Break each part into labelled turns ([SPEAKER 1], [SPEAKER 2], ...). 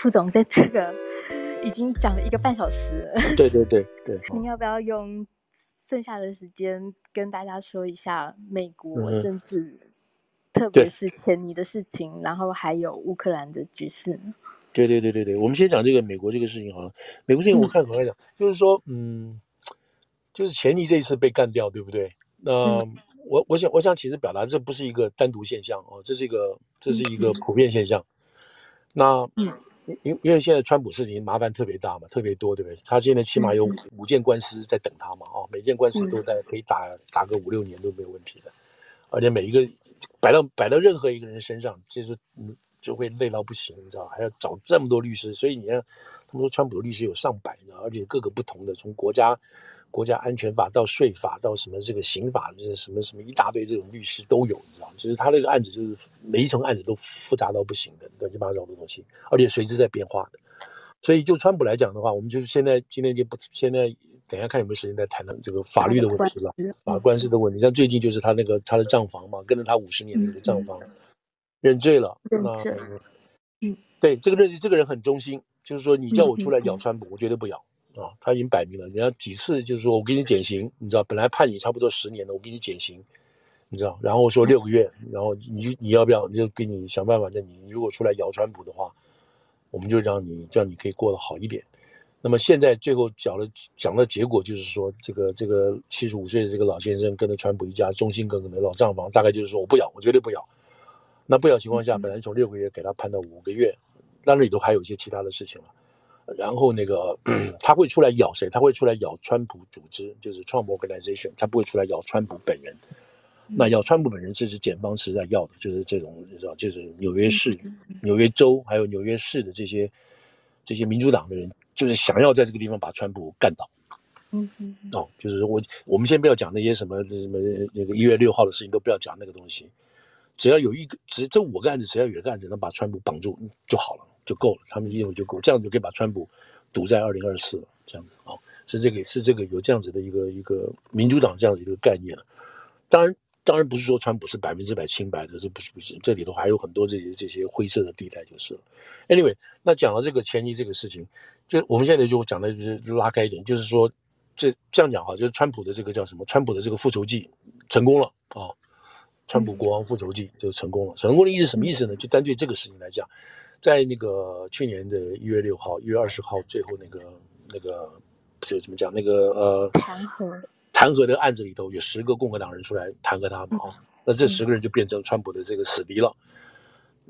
[SPEAKER 1] 副总在这个已经讲了一个半小时了。
[SPEAKER 2] 对对对对。
[SPEAKER 1] 您要不要用剩下的时间跟大家说一下美国政治，嗯、特别是前尼的事情，然后还有乌克兰的局势呢？
[SPEAKER 2] 对对对对对，我们先讲这个美国这个事情好了。美国事情我看很来讲，就是说，嗯，就是前尼这一次被干掉，对不对？那、嗯、我我想我想其实表达这不是一个单独现象哦，这是一个这是一个普遍现象。嗯、那嗯。因因为现在川普事情麻烦特别大嘛，特别多，对不对？他现在起码有五件官司在等他嘛，哦，每件官司都在可以打打个五六年都没有问题的，而且每一个摆到摆到任何一个人身上，就是嗯就会累到不行，你知道，还要找这么多律师，所以你看，他们说川普的律师有上百呢，而且各个不同的，从国家。国家安全法到税法到什么这个刑法，这什么什么一大堆这种律师都有，你知道吗？其实他那个案子就是每一层案子都复杂到不行的，乱七八糟的东西，而且随之在变化的。所以就川普来讲的话，我们就是现在今天就不现在等一下看有没有时间再谈谈这个法律的问题了，法官司的问题。像最近就是他那个他的账房嘛，跟着他五十年的那个账房认罪了，那嗯，对这个认罪这个人很忠心，就是说你叫我出来咬川普，我绝对不咬。啊，他已经摆明了，人家几次就是说我给你减刑，你知道，本来判你差不多十年的，我给你减刑，你知道，然后说六个月，然后你你要不要，你就给你想办法，那你如果出来咬川普的话，我们就让你这样你可以过得好一点。那么现在最后讲了讲的结果就是说，这个这个七十五岁的这个老先生跟着川普一家忠心耿耿的老账房，大概就是说我不咬，我绝对不咬。那不咬情况下，本来从六个月给他判到五个月，当然里头还有一些其他的事情了。然后那个他会出来咬谁？他会出来咬川普组织，就是 Trump Organization。他不会出来咬川普本人。那咬川普本人，这是检方实在要的，就是这种你知道，就是纽约市、纽约州还有纽约市的这些这些民主党的人，就是想要在这个地方把川普干倒。嗯嗯。哦，就是我我们先不要讲那些什么什么那个一月六号的事情，都不要讲那个东西。只要有一个，只这五个案子，只要有一个案子能把川普绑住就好了。就够了，他们认为就够，这样就可以把川普堵在二零二四了。这样子啊，是这个是这个有这样子的一个一个民主党这样子一个概念了。当然，当然不是说川普是百分之百清白的，这不是不是，这里头还有很多这些这些灰色的地带就是了。Anyway，那讲到这个前提这个事情，就我们现在就讲的就是拉开一点，就是说这这样讲哈，就是川普的这个叫什么？川普的这个复仇记成功了啊！川普国王复仇记就成功了。成功的意思什么意思呢？就单对这个事情来讲。在那个去年的一月六号、一月二十号，最后那个那个就怎么讲？那个呃，弹劾弹劾的案子里头，有十个共和党人出来弹劾他嘛啊，那这十个人就变成川普的这个死敌了。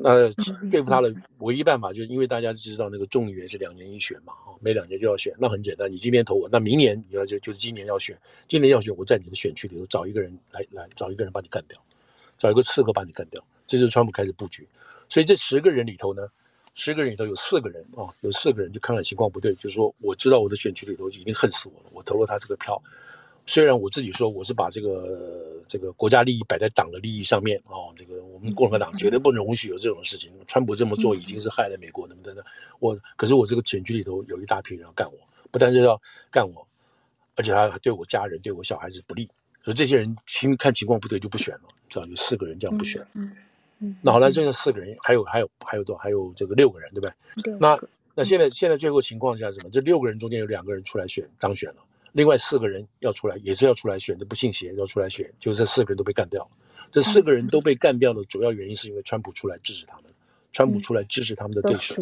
[SPEAKER 2] 那对付他的唯一办法，就是因为大家知道那个众议员是两年一选嘛啊，每两年就要选。那很简单，你今天投我，那明年你要就就是今年要选，今年要选，我在你的选区里头找一个人来来找一个人把你干掉，找一个刺客把你干掉。这就是川普开始布局。所以这十个人里头呢。十个人里头有四个人啊，有四个人就看了情况不对，就是说我知道我的选区里头已经恨死我了，我投了他这个票。虽然我自己说我是把这个这个国家利益摆在党的利益上面啊，这个我们共和党绝对不能容许有这种事情。川普这么做已经是害了美国，等等等。我可是我这个选区里头有一大批人要干我，不但是要干我，而且还对我家人、对我小孩子不利。所以这些人听看情况不对就不选了，知道有四个人这样不选。那好了，剩下四个人，还有还有还有多还有这个六个人，对不对？那那现在现在最后情况下是什么？这六个人中间有两个人出来选当选了，另外四个人要出来也是要出来选，这不信邪要出来选，就这四个人都被干掉了。这四个人都被干掉的主要原因是因为川普出来支持他们，川普出来支持他们的对手，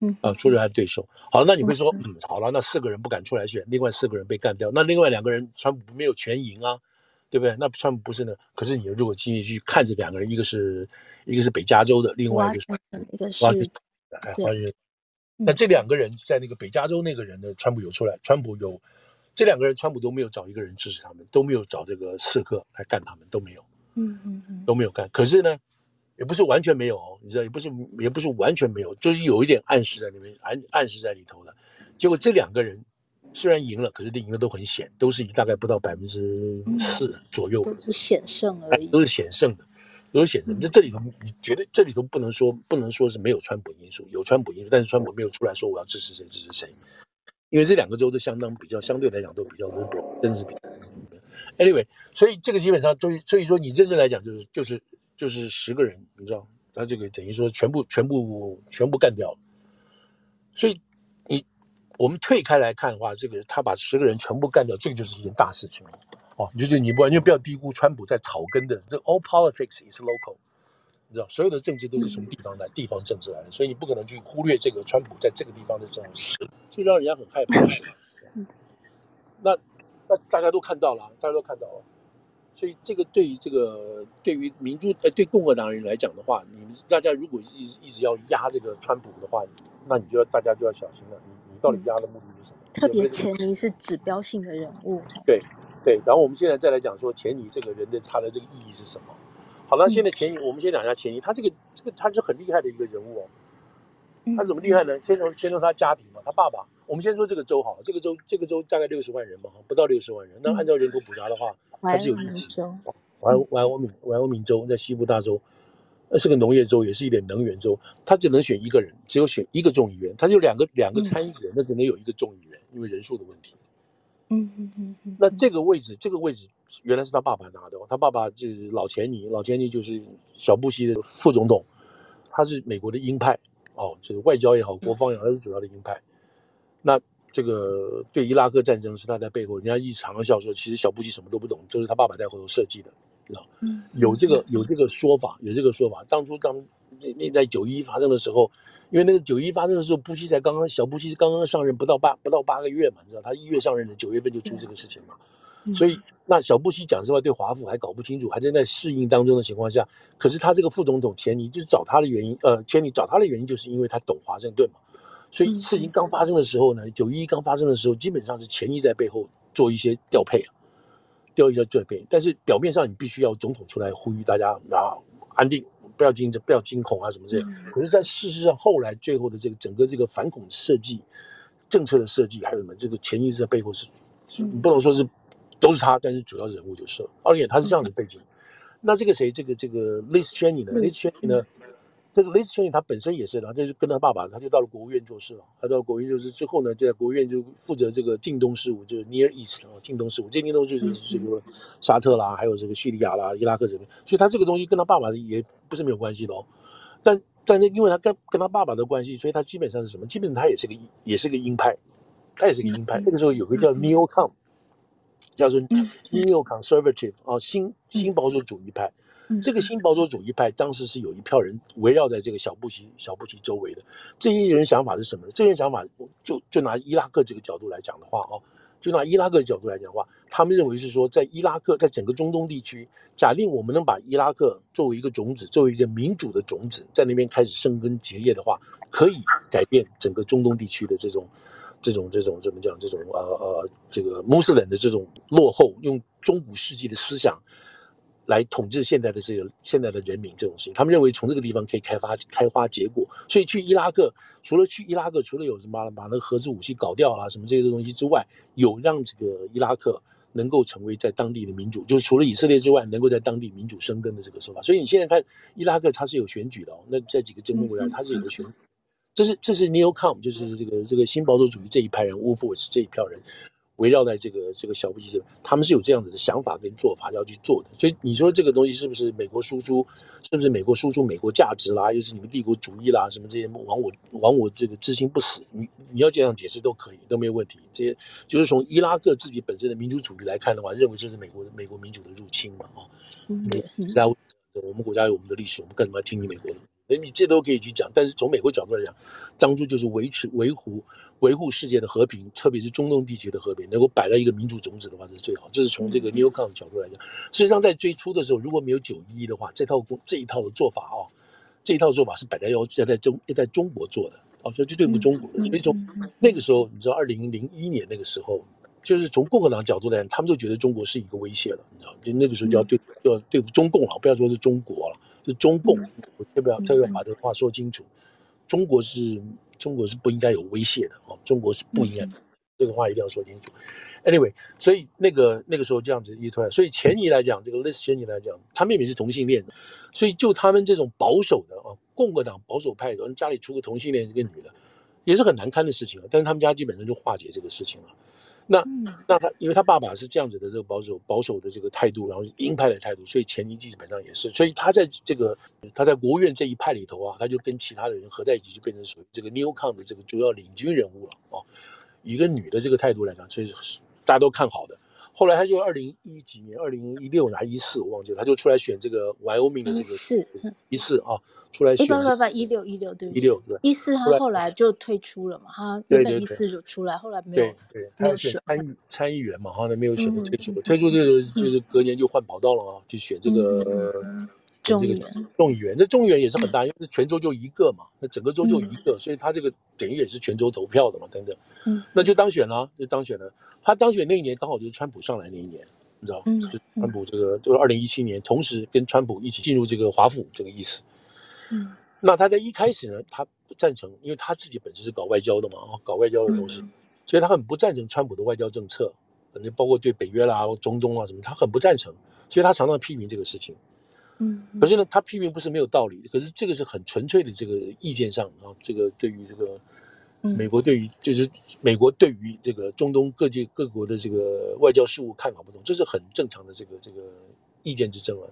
[SPEAKER 2] 嗯啊，出来他的对手。好，那你会说，嗯，好了，那四个人不敢出来选，另外四个人被干掉，那另外两个人川普没有全赢啊。对不对？那川普不是呢？可是你如果继续去看这两个人，一个是一个是北加州的，另外一个是一个是哎，华人。那这两个人在那个北加州那个人呢，川普有出来，川普有这两个人，川普都没有找一个人支持他们，都没有找这个刺客来干他们，都没有，嗯嗯嗯，都没有干。可是呢，也不是完全没有哦，你知道，也不是也不是完全没有，就是有一点暗示在里面，暗暗示在里头的。结果这两个人。虽然赢了，可是这赢的都很险，都是以大概不到百分之四左右，
[SPEAKER 1] 都是险胜而已，
[SPEAKER 2] 都是险胜的，都是险胜。这这里头，你觉得这里头不能说不能说是没有川普因素，有川普因素，但是川普没有出来说我要支持谁支持谁，因为这两个州都相当比较相对来讲都比较 liberal，真的是比较。Anyway，所以这个基本上所以所以说你认真来讲就是就是就是十个人，你知道，他这个等于说全部全部全部干掉了。所以你我们退开来看的话，这个他把十个人全部干掉，这个就是一件大事情了。哦，你就你不完全不要低估川普在草根的这 all politics is local，你知道，所有的政治都是从地方来，地方政治来的，所以你不可能去忽略这个川普在这个地方的这种事，所以让人家很害怕。那那大家都看到了，大家都看到了。所以这个对于这个对于民主呃对共和党人来讲的话，你们大家如果一一直要压这个川普的话，那你就要大家就要小心了。你你到底压的目的是什么？
[SPEAKER 1] 特别钱尼是指标性的人物。
[SPEAKER 2] 对对，然后我们现在再来讲说钱尼这个人的他的这个意义是什么？好了，现在钱尼，我们先讲一下钱尼，他这个这个他是很厉害的一个人物哦。他怎么厉害呢？先从先从他家庭嘛，他爸爸。我们先说这个州好了，这个州这个州大概六十万人吧，不到六十万人。那按照人口普查的话，还是有意思。怀怀俄明怀俄明州在西部大州，那是个农业州，也是一点能源州。他只能选一个人，只有选一个众议员。他就两个两个参议员，那只能有一个众议员，因为人数的问题。
[SPEAKER 1] 嗯嗯嗯嗯。
[SPEAKER 2] 那这个位置，这个位置原来是他爸爸拿的，他爸爸就是老钱尼，老钱尼就是小布希的副总统，他是美国的鹰派。哦，就是外交也好，国防也好，他是主要的鹰派。那这个对伊拉克战争是他在背后，人家一直常笑说，其实小布希什么都不懂，就是他爸爸在后头设计的，嗯，有这个有这个说法，有这个说法。当初当那那在九一一发生的时候，因为那个九一一发生的时候，布希才刚刚小布希刚刚上任不到八不到八个月嘛，你知道？他一月上任的，九月份就出这个事情嘛。所以，那小布希讲实话，对华府还搞不清楚，还在在适应当中的情况下，可是他这个副总统钱尼就是找他的原因，呃，钱尼找他的原因就是因为他懂华盛顿嘛。所以事情刚发生的时候呢，九一一刚发生的时候，基本上是钱尼在背后做一些调配啊，调一下这边。但是表面上你必须要总统出来呼吁大家啊，安定，不要惊不要惊恐啊什么这样。可是，在事实上后来最后的这个整个这个反恐设计政策的设计，还有什么这个潜意识在背后是，你不能说是。都是他，但是主要人物就是了。而且他是这样的背景。那这个谁？这个这个 Liz Cheney 呢？Liz Cheney 呢？这个 Liz Cheney 他本身也是的，这就跟他爸爸，他就到了国务院做事了。他到国务院做事之后呢，就在国务院就负责这个近东事务，就是 Near East 啊，近东事务。这近东事务就是这个沙特啦，还有这个叙利亚啦、伊拉克这边。所以他这个东西跟他爸爸也不是没有关系的哦。但但那因为他跟跟他爸爸的关系，所以他基本上是什么？基本上他也是个也是个鹰派，他也是个鹰派。那个时候有个叫 Neocon。叫做 Neo-Conservative 啊，新新保守主义派。这个新保守主义派当时是有一票人围绕在这个小布希小布希周围的。这些人想法是什么呢？这些人想法就就拿伊拉克这个角度来讲的话啊，就拿伊拉克的角度来讲的话，他们认为是说，在伊拉克，在整个中东地区，假定我们能把伊拉克作为一个种子，作为一个民主的种子，在那边开始生根结业的话，可以改变整个中东地区的这种。这种这种怎么讲？这种呃呃，这个穆斯林的这种落后，用中古世纪的思想来统治现在的这个现在的人民，这种事情，他们认为从这个地方可以开发开花结果。所以去伊拉克，除了去伊拉克，除了有什么把那个核子武器搞掉啊什么这些东西之外，有让这个伊拉克能够成为在当地的民主，就是除了以色列之外，能够在当地民主生根的这个说法。所以你现在看伊拉克，它是有选举的哦。那在几个中东国家，它是有个选举。这是这是 Neocon，就是这个这个新保守主义这一派人，Wolfowitz 这一票人，围绕在这个这个小布希这，他们是有这样子的想法跟做法要去做的。所以你说这个东西是不是美国输出？是不是美国输出美国价值啦？又是你们帝国主义啦？什么这些亡我亡我这个之心不死？你你要这样解释都可以，都没有问题。这些就是从伊拉克自己本身的民族主义来看的话，认为这是美国的美国民主的入侵嘛？啊，嗯，那我们国家有我们的历史，我们干什么要听你美国的？所以你这都可以去讲，但是从美国角度来讲，当初就是维持、维护、维护世界的和平，特别是中东地区的和平，能够摆在一个民主种子的话，这是最好。这是从这个 Neocon 的角度来讲。事实上，在最初的时候，如果没有九一一的话，这套这一套的做法啊，这一套做法是摆在要要在中要在中国做的啊，所以就对付中国的。所以从那个时候，你知道，二零零一年那个时候，就是从共和党角度来讲，他们就觉得中国是一个威胁了，你知道，就那个时候就要对要对付中共了，不要说是中国了。是中共，我特别要特别要把这个话说清楚。中国是中国是不应该有威胁的哦，中国是不应该，这个话一定要说清楚。Anyway，所以那个那个时候这样子一出来，所以钱尼来讲，这个 Liz Cheney 来讲，他妹妹是同性恋的，所以就他们这种保守的啊，共和党保守派的人家里出个同性恋一个女的，也是很难堪的事情啊。但是他们家基本上就化解这个事情了。那那他因为他爸爸是这样子的这个保守保守的这个态度，然后鹰派的态度，所以钱尼基本上也是，所以他在这个他在国务院这一派里头啊，他就跟其他的人合在一起，就变成属于这个 Newcom 的这个主要领军人物了啊。以一个女的这个态度来讲，所以大家都看好的。后来他就二零一几年，二零一六还是一四，我忘记了，他就出来选这个 Wyoming 的这个一四一四啊，出来选。
[SPEAKER 1] 不不不，一六一六对
[SPEAKER 2] 一六对。
[SPEAKER 1] 一四，他后来就退出了嘛，他原本一四就出来，后来没有
[SPEAKER 2] 对对，他要选参议参议员嘛，后来没有选择退出，退出这个就是隔年就换跑道了啊，就选这个。
[SPEAKER 1] 众议员，
[SPEAKER 2] 众议员，那众议员也是很大，因为全州就一个嘛，那整个州就一个，所以他这个等于也是全州投票的嘛，等等，嗯，那就当选了，就当选了。他当选那一年刚好就是川普上来那一年，你知道，嗯，就川普这个就是二零一七年，同时跟川普一起进入这个华府这个意思，嗯，那他在一开始呢，他不赞成，因为他自己本身是搞外交的嘛，啊，搞外交的东西，所以他很不赞成川普的外交政策，可能包括对北约啦、中东啊什么，他很不赞成，所以他常常批评这个事情。嗯，可是呢，他批评不是没有道理的，可是这个是很纯粹的这个意见上啊，这个对于这个美国对于就是美国对于这个中东各界各国的这个外交事务看法不同，这是很正常的这个这个意见之争啊。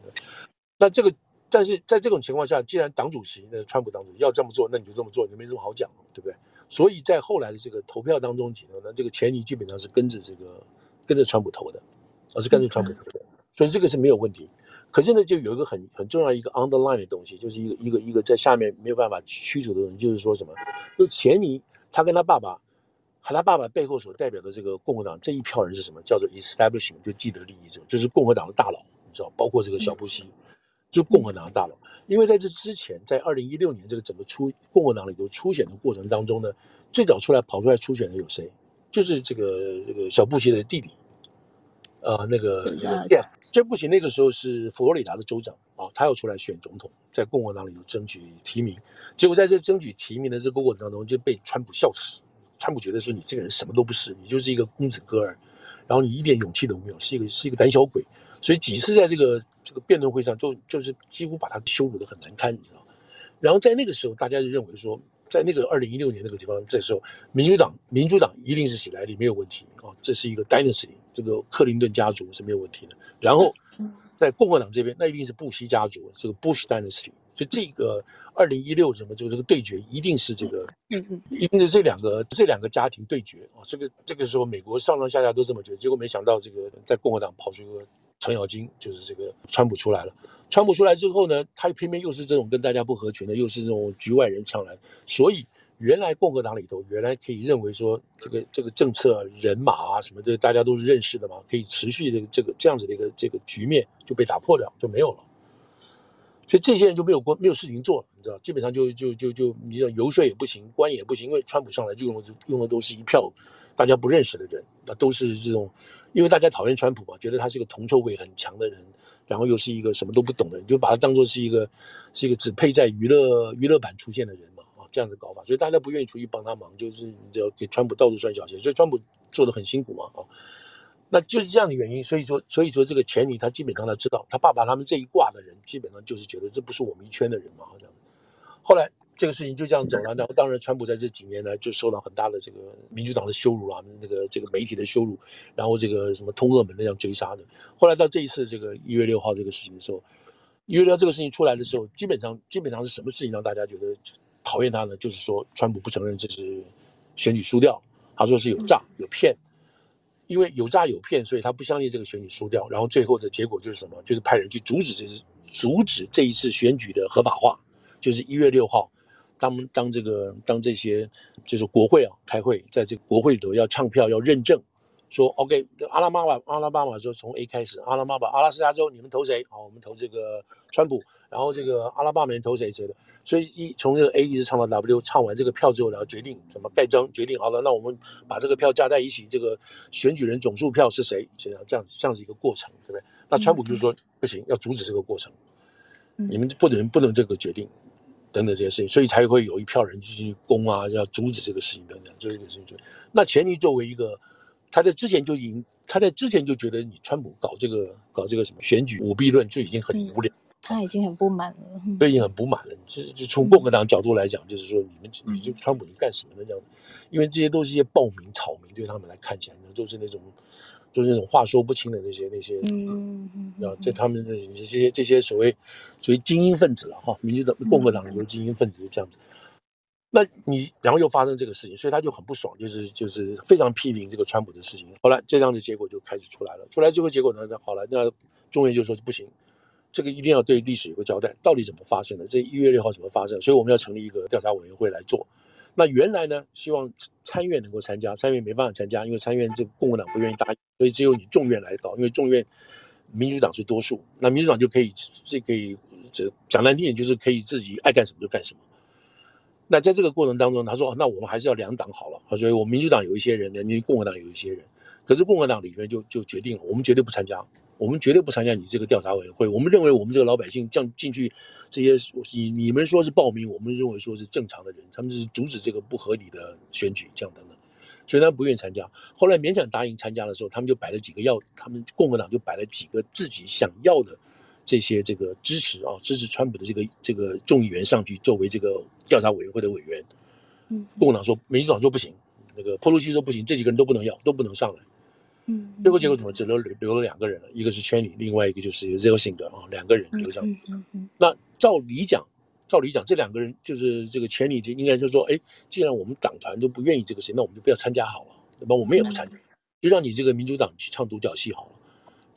[SPEAKER 2] 那这个但是在这种情况下，既然党主席那川普党主席要这么做，那你就这么做，你没什么好讲，对不对？所以在后来的这个投票当中，呢，这个钱尼基本上是跟着这个跟着川普投的，而是跟着川普投的，所以这个是没有问题。可是呢，就有一个很很重要一个 underline 的东西，就是一个一个一个在下面没有办法驱逐的东西，就是说什么？就钱尼他跟他爸爸，和他爸爸背后所代表的这个共和党这一票人是什么？叫做 establishment，就既得利益者，就是共和党的大佬，你知道，包括这个小布希，就共和党的大佬。因为在这之前，在二零一六年这个整个初共和党里头初选的过程当中呢，最早出来跑出来初选的有谁？就是这个这个小布希的弟弟。呃，那个对，这不行。那个时候是佛罗里达的州长啊，他要出来选总统，在共和党里头争取提名。结果在这争取提名的这个过程当中，就被川普笑死。川普觉得说你这个人什么都不是，你就是一个公子哥儿，然后你一点勇气都没有，是一个是一个胆小鬼。所以几次在这个这个辩论会上，就就是几乎把他羞辱的很难堪，你知道。然后在那个时候，大家就认为说。在那个二零一六年那个地方，这时候民主党民主党一定是喜来利没有问题啊，这是一个 dynasty，这个克林顿家族是没有问题的。然后在共和党这边，那一定是布希家族，这个 Bush dynasty。所以这个二零一六什么就这个对决，一定是这个，一定是这两个这两个家庭对决啊。这个这个时候美国上上下下都这么觉得，结果没想到这个在共和党跑出一个程咬金，就是这个川普出来了。川普出来之后呢，他偏偏又是这种跟大家不合群的，又是这种局外人上来，所以原来共和党里头原来可以认为说这个这个政策人马啊什么的大家都是认识的嘛，可以持续的这个这样子的一个这个局面就被打破掉，就没有了。所以这些人就没有关没有事情做了，你知道，基本上就就就就你知道游说也不行，官也不行，因为川普上来就用的用的都是一票大家不认识的人，那都是这种，因为大家讨厌川普嘛，觉得他是个铜臭味很强的人。然后又是一个什么都不懂的人，就把他当做是一个，是一个只配在娱乐娱乐版出现的人这样子搞法，所以大家不愿意出去帮他忙，就是你要给川普到处拴小鞋，所以川普做的很辛苦嘛，啊，那就是这样的原因，所以说，所以说这个钱尼他基本上他知道，他爸爸他们这一挂的人基本上就是觉得这不是我们一圈的人嘛，好像，后来。这个事情就这样走了，然后当然，川普在这几年呢，就受到很大的这个民主党的羞辱啊，那个这个媒体的羞辱，然后这个什么通俄门那样追杀的。后来到这一次这个一月六号这个事情的时候，一月六号这个事情出来的时候，基本上基本上是什么事情让大家觉得讨厌他呢？就是说，川普不承认这是选举输掉，他说是有诈有骗，因为有诈有骗，所以他不相信这个选举输掉。然后最后的结果就是什么？就是派人去阻止这次阻止这一次选举的合法化，就是一月六号。当当这个当这些就是国会啊开会，在这个国会里头要唱票要认证，说 OK，阿拉巴马阿拉巴马说从 A 开始，阿拉巴马阿拉斯加州你们投谁？好，我们投这个川普，然后这个阿拉巴马人投谁谁的，所以一从这个 A 一直唱到 W，唱完这个票之后，然后决定怎么盖章，决定好了，那我们把这个票加在一起，这个选举人总数票是谁？这样这样这样子一个过程，对不对？那川普就说、嗯、不行，要阻止这个过程，嗯、你们不能不能这个决定。等等这些事情，所以才会有一票人进去攻啊，要阻止这个事情等等，就这个事情。那钱尼作为一个，他在之前就已经，他在之前就觉得你川普搞这个搞这个什么选举舞弊论就已经很无聊，
[SPEAKER 1] 他已经很不满了，
[SPEAKER 2] 对，已经很不满了。就就从共和党角度来讲，就是说你们你就川普你干什么呢？这样，因为这些都是一些暴民草民，对他们来看起来呢，都是那种，就是那种话说不清的那些那些，嗯嗯，然后在他们的这些这些所谓属于精英分子了哈，民主党共和党有精英分子就这样子。那你然后又发生这个事情，所以他就很不爽，就是就是非常批评这个川普的事情。后来这样的结果就开始出来了，出来这个结果呢，那好了，那众议院就说不行，这个一定要对历史有个交代，到底怎么发生的？这一月六号怎么发生？所以我们要成立一个调查委员会来做。那原来呢，希望参院能够参加，参院没办法参加，因为参院这共和党不愿意答应，所以只有你众院来搞，因为众院民主党是多数，那民主党就可以这可以这讲难听点就是可以自己爱干什么就干什么。那在这个过程当中，他说：“那我们还是要两党好了。”所以，我民主党有一些人，人家共和党有一些人。可是共和党里面就就决定了，我们绝对不参加，我们绝对不参加你这个调查委员会。我们认为我们这个老百姓这样进去，这些你你们说是暴民，我们认为说是正常的人，他们是阻止这个不合理的选举，这样等等。所以他不愿意参加。后来勉强答应参加的时候，他们就摆了几个要，他们共和党就摆了几个自己想要的。这些这个支持啊，支持川普的这个这个众议员上去作为这个调查委员会的委员，嗯，共和党说，民主党说不行，那个波洛西说不行，这几个人都不能要，都不能上来，嗯，最后结果怎么只能留留了两个人了，一个是圈里，另外一个就是 Zelensky 啊，两个人留上去。嗯嗯，那照理讲，照理讲，这两个人就是这个圈里就应该就是说，哎，既然我们党团都不愿意这个事，那我们就不要参加好了，对吧？我们也不参加，就让你这个民主党去唱独角戏好了。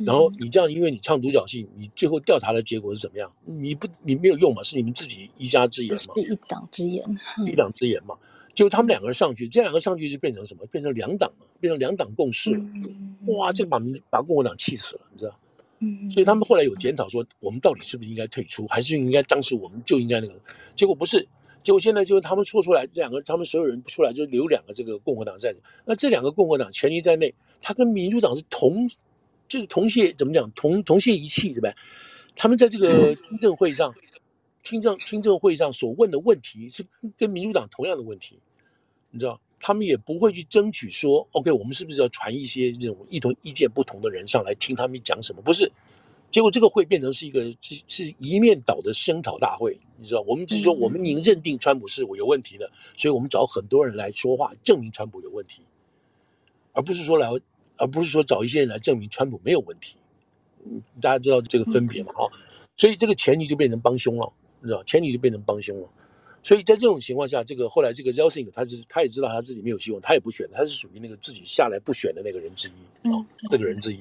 [SPEAKER 2] 然后你这样，因为你唱独角戏，你最后调查的结果是怎么样？你不，你没有用嘛？是你们自己一家之言嘛？
[SPEAKER 1] 是一党之言，
[SPEAKER 2] 一党之言嘛？就他们两个人上去，这两个上去就变成什么？变成两党了，变成两党共识了。哇，这把民把共和党气死了，你知道？嗯。所以他们后来有检讨说，我们到底是不是应该退出，还是应该当时我们就应该那个？结果不是，结果现在就是他们错出来，这两个他们所有人出来就留两个这个共和党在。那这两个共和党权力在内，他跟民主党是同。就是同谢怎么讲同同谢一气对吧？他们在这个 听证会上，听证听证会上所问的问题是跟民主党同样的问题，你知道？他们也不会去争取说，OK，我们是不是要传一些这种意同意见不同的人上来听他们讲什么？不是，结果这个会变成是一个是是一面倒的声讨大会，你知道？我们只是说我们已经认定川普是我有问题的，所以我们找很多人来说话证明川普有问题，而不是说来。而不是说找一些人来证明川普没有问题，嗯，大家知道这个分别嘛？哈、嗯，所以这个前提就变成帮凶了，你知道？钱尼就变成帮凶了。所以在这种情况下，这个后来这个 Zelensky 他是他也知道他自己没有希望，他也不选，他是属于那个自己下来不选的那个人之一啊，这个人之一。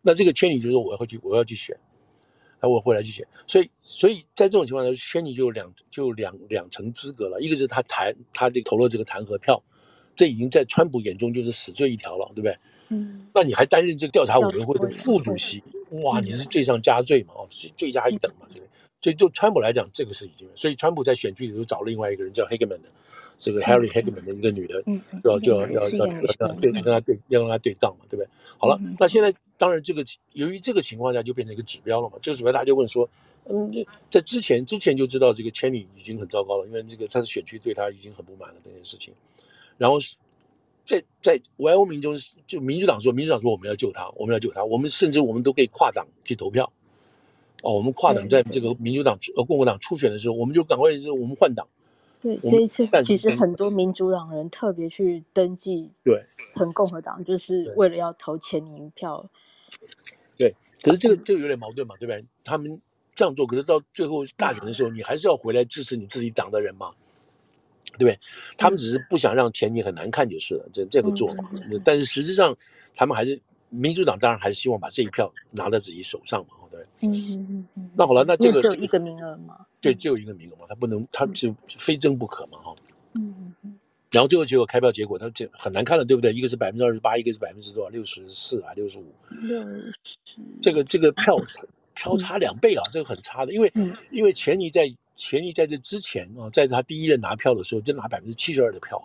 [SPEAKER 2] 那这个钱尼就说我要去，我要去选，那我回来去选。所以，所以在这种情况下，钱尼就有两就两两层资格了，一个是他弹他这投了这个弹劾票，这已经在川普眼中就是死罪一条了，对不对？嗯，那你还担任这个调查委员会的副主席，哇，你是罪上加罪嘛？哦，罪加一等嘛，对不对？所以就川普来讲，这个是已经，所以川普在选举里头找了另外一个人叫 Hageman 的，这个 Harry Hageman 的一个女的，就要就要要要要对跟他对要跟他对杠嘛，对不对？好了，那现在当然这个由于这个情况下就变成一个指标了嘛，这个指标大家就问说，嗯，在之前之前就知道这个 Cheney 已经很糟糕了，因为这个他的选区对他已经很不满了这件事情，然后是。在在 Y O 民中，就民主党说，民主党说我们要救他，我们要救他，我们甚至我们都可以跨党去投票。哦，我们跨党在这个民主党呃共和党初选的时候，我们就赶快就我们换党。
[SPEAKER 1] 对，这一次其实很多民主党人特别去登记，对，成共和党就是为了要投钱尼票。
[SPEAKER 2] 对，可是这个这个有点矛盾嘛，对不对？他们这样做，可是到最后大选的时候，你还是要回来支持你自己党的人嘛。对不对？他们只是不想让钱尼很难看就是了，这这个做法。但是实际上，他们还是民主党，当然还是希望把这一票拿在自己手上嘛，对。嗯嗯嗯。那好了，那这个
[SPEAKER 1] 只有一个名额嘛？
[SPEAKER 2] 对，只有一个名额嘛，他不能，他是非争不可嘛，哈。嗯嗯。然后最后结果开票结果，他这很难看了，对不对？一个是百分之二十八，一个是百分之多少？六十四还六十五？六十。这个这个票票差两倍啊，这个很差的，因为因为钱尼在。钱尼在这之前啊，在他第一任拿票的时候，就拿百分之七十二的票。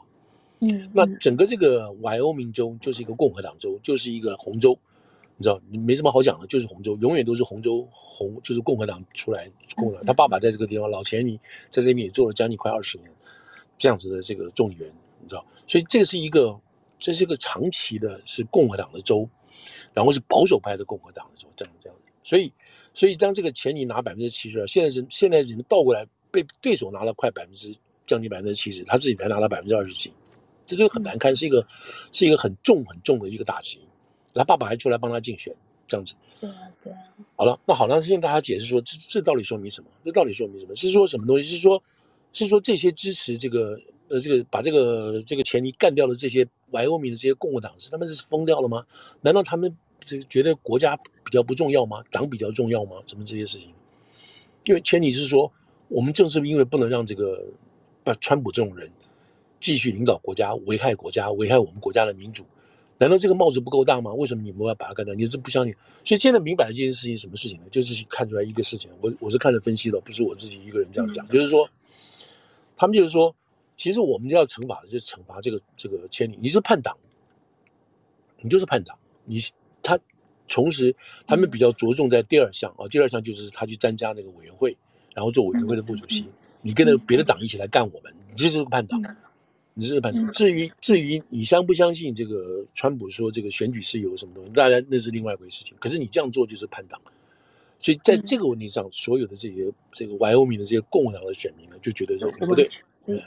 [SPEAKER 2] 嗯，那整个这个怀俄明州就是一个共和党州，就是一个红州，你知道，你没什么好讲的，就是红州，永远都是红州红，就是共和党出来共和党。他爸爸在这个地方，老钱尼在那边也做了将近快二十年，这样子的这个众议员，你知道，所以这是一个，这是一个长期的，是共和党的州，然后是保守派的共和党的州，这样这样，所以。所以当这个钱你拿百分之七十二，现在是现在人倒过来被对手拿了快百分之将近百分之七十，他自己才拿了百分之二十几，这就很难堪，是一个是一个很重很重的一个打击。他爸爸还出来帮他竞选，这样子。
[SPEAKER 1] 对啊，对啊。
[SPEAKER 2] 好了，那好，那现在大家解释说，这这到底说明什么？这到底说明什么？是说什么东西？是说，是说这些支持这个呃这个把这个这个钱尼干掉的这些怀俄明的这些共和党是他们是疯掉了吗？难道他们这觉得国家比较不重要吗？党比较重要吗？什么这些事情？因为前提是说，我们正是因为不能让这个把川普这种人继续领导国家，危害国家，危害我们国家的民主。难道这个帽子不够大吗？为什么你们要把它干掉？你是不相信？所以现在明白了这件事情，什么事情呢？就是看出来一个事情。我我是看着分析的，不是我自己一个人这样讲。嗯、就是说，他们就是说，其实我们要惩罚的就是惩罚这个这个千里。你是叛党，你就是叛党。你他同时，他们比较着重在第二项啊，第二项就是他去参加那个委员会，然后做委员会的副主席。嗯、你跟着别的党一起来干我们，你就是个叛党。嗯你是叛党。至于至于你相不相信这个川普说这个选举是有什么东西，大家那是另外一回事情。可是你这样做就是叛党，所以在这个问题上，所有的这些这个怀俄明的这些共和党的选民呢，就觉得说不对，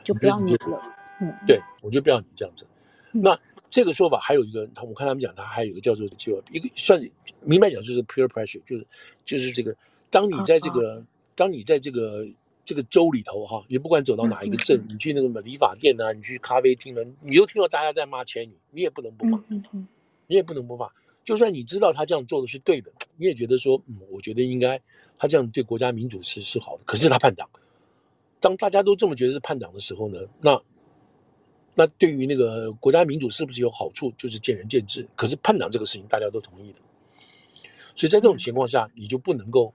[SPEAKER 1] 就不要你了。嗯，
[SPEAKER 2] 对，我就不要你这样子。那这个说法还有一个，他我看他们讲，他还有一个叫做就一个算明白讲就是 peer pressure，就是就是这个当你在这个当你在这个。这个州里头哈，你不管走到哪一个镇，你去那个什么理发店呐、啊，你去咖啡厅啊，你都听到大家在骂钱你，你也不能不骂，嗯嗯、你也不能不骂。就算你知道他这样做的是对的，你也觉得说，嗯，我觉得应该他这样对国家民主是是好的。可是他叛党，当大家都这么觉得是叛党的时候呢，那那对于那个国家民主是不是有好处，就是见仁见智。可是叛党这个事情大家都同意的，所以在这种情况下，你就不能够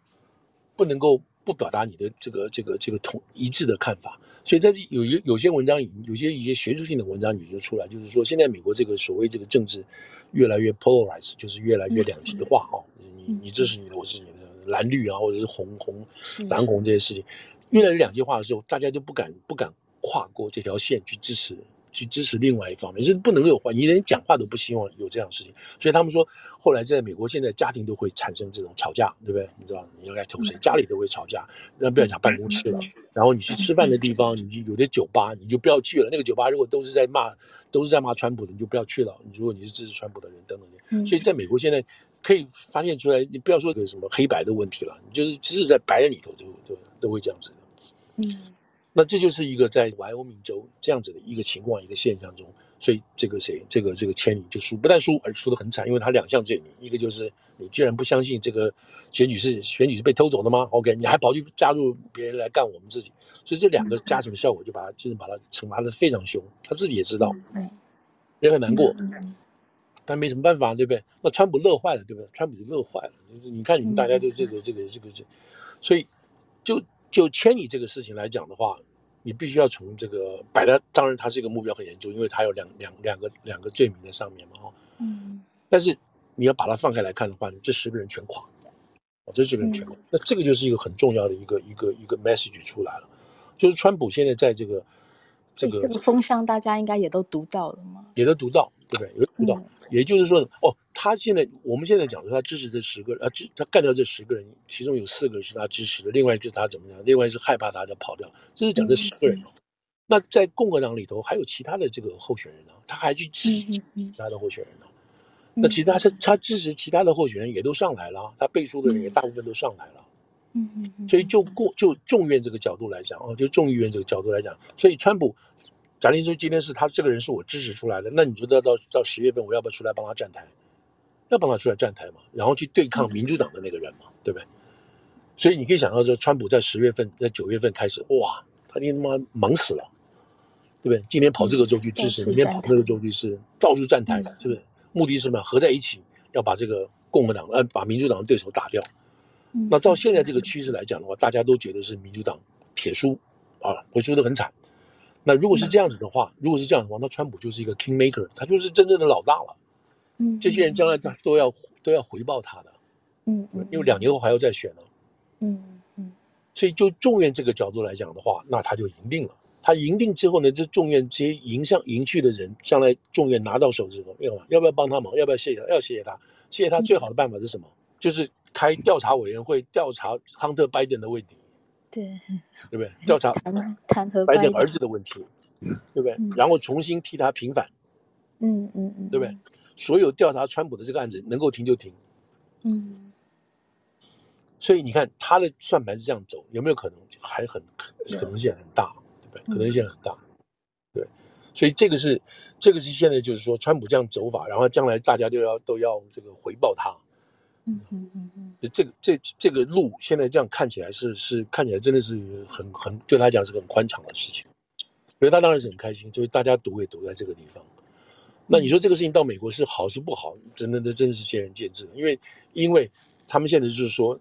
[SPEAKER 2] 不能够。不表达你的这个这个这个统一致的看法，所以在有有有些文章，有些一些学术性的文章，你就出来，就是说现在美国这个所谓这个政治越来越 polarized，就是越来越两极化啊。你你支持你的，我是你的，蓝绿啊，或者是红红蓝红这些事情，越来越两极化的时候，大家就不敢不敢跨过这条线去支持。去支持另外一方面，是不能有话，你连讲话都不希望有这样的事情。所以他们说，后来在美国，现在家庭都会产生这种吵架，对不对？你知道，你要该投谁，家里都会吵架。那不要讲办公室了，然后你去吃饭的地方，你就有的酒吧，你就不要去了。那个酒吧如果都是在骂，都是在骂川普的，你就不要去了。如果你是支持川普的人，等等的。所以在美国现在可以发现出来，你不要说有什么黑白的问题了，你就是其实，在白人里头就都都会这样子的。嗯。那这就是一个在怀俄明州这样子的一个情况，一个现象中，所以这个谁，这个这个千里就输，不但输，而输得很惨，因为他两项罪名，一个就是你居然不相信这个选举是选举是被偷走的吗？OK，你还跑去加入别人来干我们自己，所以这两个加成效果就把他就是把他惩罚的非常凶，他自己也知道，也很难过，但没什么办法，对不对？那川普乐坏了，对不对？川普就乐坏了，就是你看你们大家都这个这个这个这，所以就。就牵你这个事情来讲的话，你必须要从这个摆在，当然它是一个目标很严重，因为它有两两两个两个罪名在上面嘛，哈，嗯，但是你要把它放开来看的话，这十个人全垮，哦，这十个人全垮，嗯、那这个就是一个很重要的一个一个一个 message 出来了，就是川普现在在这个这个这个
[SPEAKER 1] 风向，大家应该也都读到了吗？
[SPEAKER 2] 也都读到，对不对？也都读到。嗯也就是说，哦，他现在我们现在讲说他支持这十个人，啊，支他干掉这十个人，其中有四个人是他支持的，另外一个是他怎么样？另外是害怕他的跑掉，这是讲这十个人。那在共和党里头还有其他的这个候选人呢，他还去支持其他的候选人呢。那其他他他支持其他的候选人也都上来了，他背书的人也大部分都上来了。嗯嗯。嗯所以就过就众院这个角度来讲，哦，就众议院这个角度来讲，所以川普。假定说今天是他这个人是我支持出来的，那你觉得到到十月份我要不要出来帮他站台？要帮他出来站台嘛，然后去对抗民主党的那个人嘛，对不对？所以你可以想到说，川普在十月份、在九月份开始，哇，他他妈忙死了，对不对？今天跑这个州去支持，明天跑那个州去是到处站台，是不是？目的是什么？合在一起要把这个共和党呃把民主党的对手打掉。那照现在这个趋势来讲的话，大家都觉得是民主党铁输啊，会输得很惨。那如果是这样子的话，如果是这样的话，那川普就是一个 king maker，他就是真正的老大了。嗯，这些人将来他都要都要回报他的。嗯，因为两年后还要再选呢。嗯嗯，所以就众院这个角度来讲的话，那他就赢定了。他赢定之后呢，这众院这些赢上赢去的人，将来众院拿到手之后，要要不要帮他忙？要不要谢谢他？要谢谢他。谢谢他最好的办法是什么？就是开调查委员会调查亨特·拜登的问题，
[SPEAKER 1] 对，
[SPEAKER 2] 对不对？调查
[SPEAKER 1] 弹劾
[SPEAKER 2] 拜登儿子的问题，对不对？
[SPEAKER 1] 嗯、
[SPEAKER 2] 然后重新替他平反，
[SPEAKER 1] 嗯嗯嗯，
[SPEAKER 2] 对不对？所有调查川普的这个案子能够停就停，
[SPEAKER 1] 嗯。
[SPEAKER 2] 所以你看他的算盘是这样走，有没有可能？还很可能性很大，对不对？可能性很大，对。所以这个是这个是现在就是说，川普这样走法，然后将来大家都要都要这个回报他。
[SPEAKER 1] 嗯嗯嗯嗯。
[SPEAKER 2] 这个这这个路现在这样看起来是是看起来真的是很很对他讲是很宽敞的事情，所以他当然是很开心，就是大家赌也赌在这个地方。那你说这个事情到美国是好是不好？真的那真的是见仁见智的，因为因为他们现在就是说。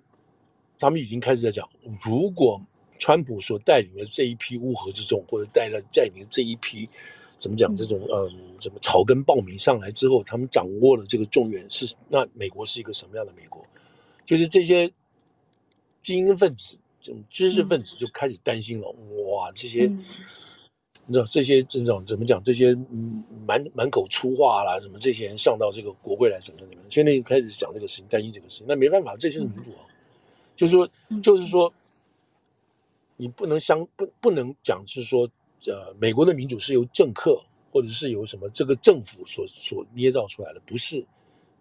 [SPEAKER 2] 他们已经开始在讲，如果川普所带领的这一批乌合之众，或者带了带领的这一批，怎么讲这种嗯，什么草根暴民上来之后，他们掌握了这个众院，是那美国是一个什么样的美国？就是这些精英分子、这种知识分子就开始担心了。哇，这些你知道这些这种怎么讲？这些嗯满满口粗话啦，什么这些人上到这个国会来怎么怎么样？现在开始讲这个事情，担心这个事情。那没办法，这就是民主啊。就是说，就是说，你不能相不不能讲是说，呃，美国的民主是由政客或者是由什么这个政府所所捏造出来的，不是，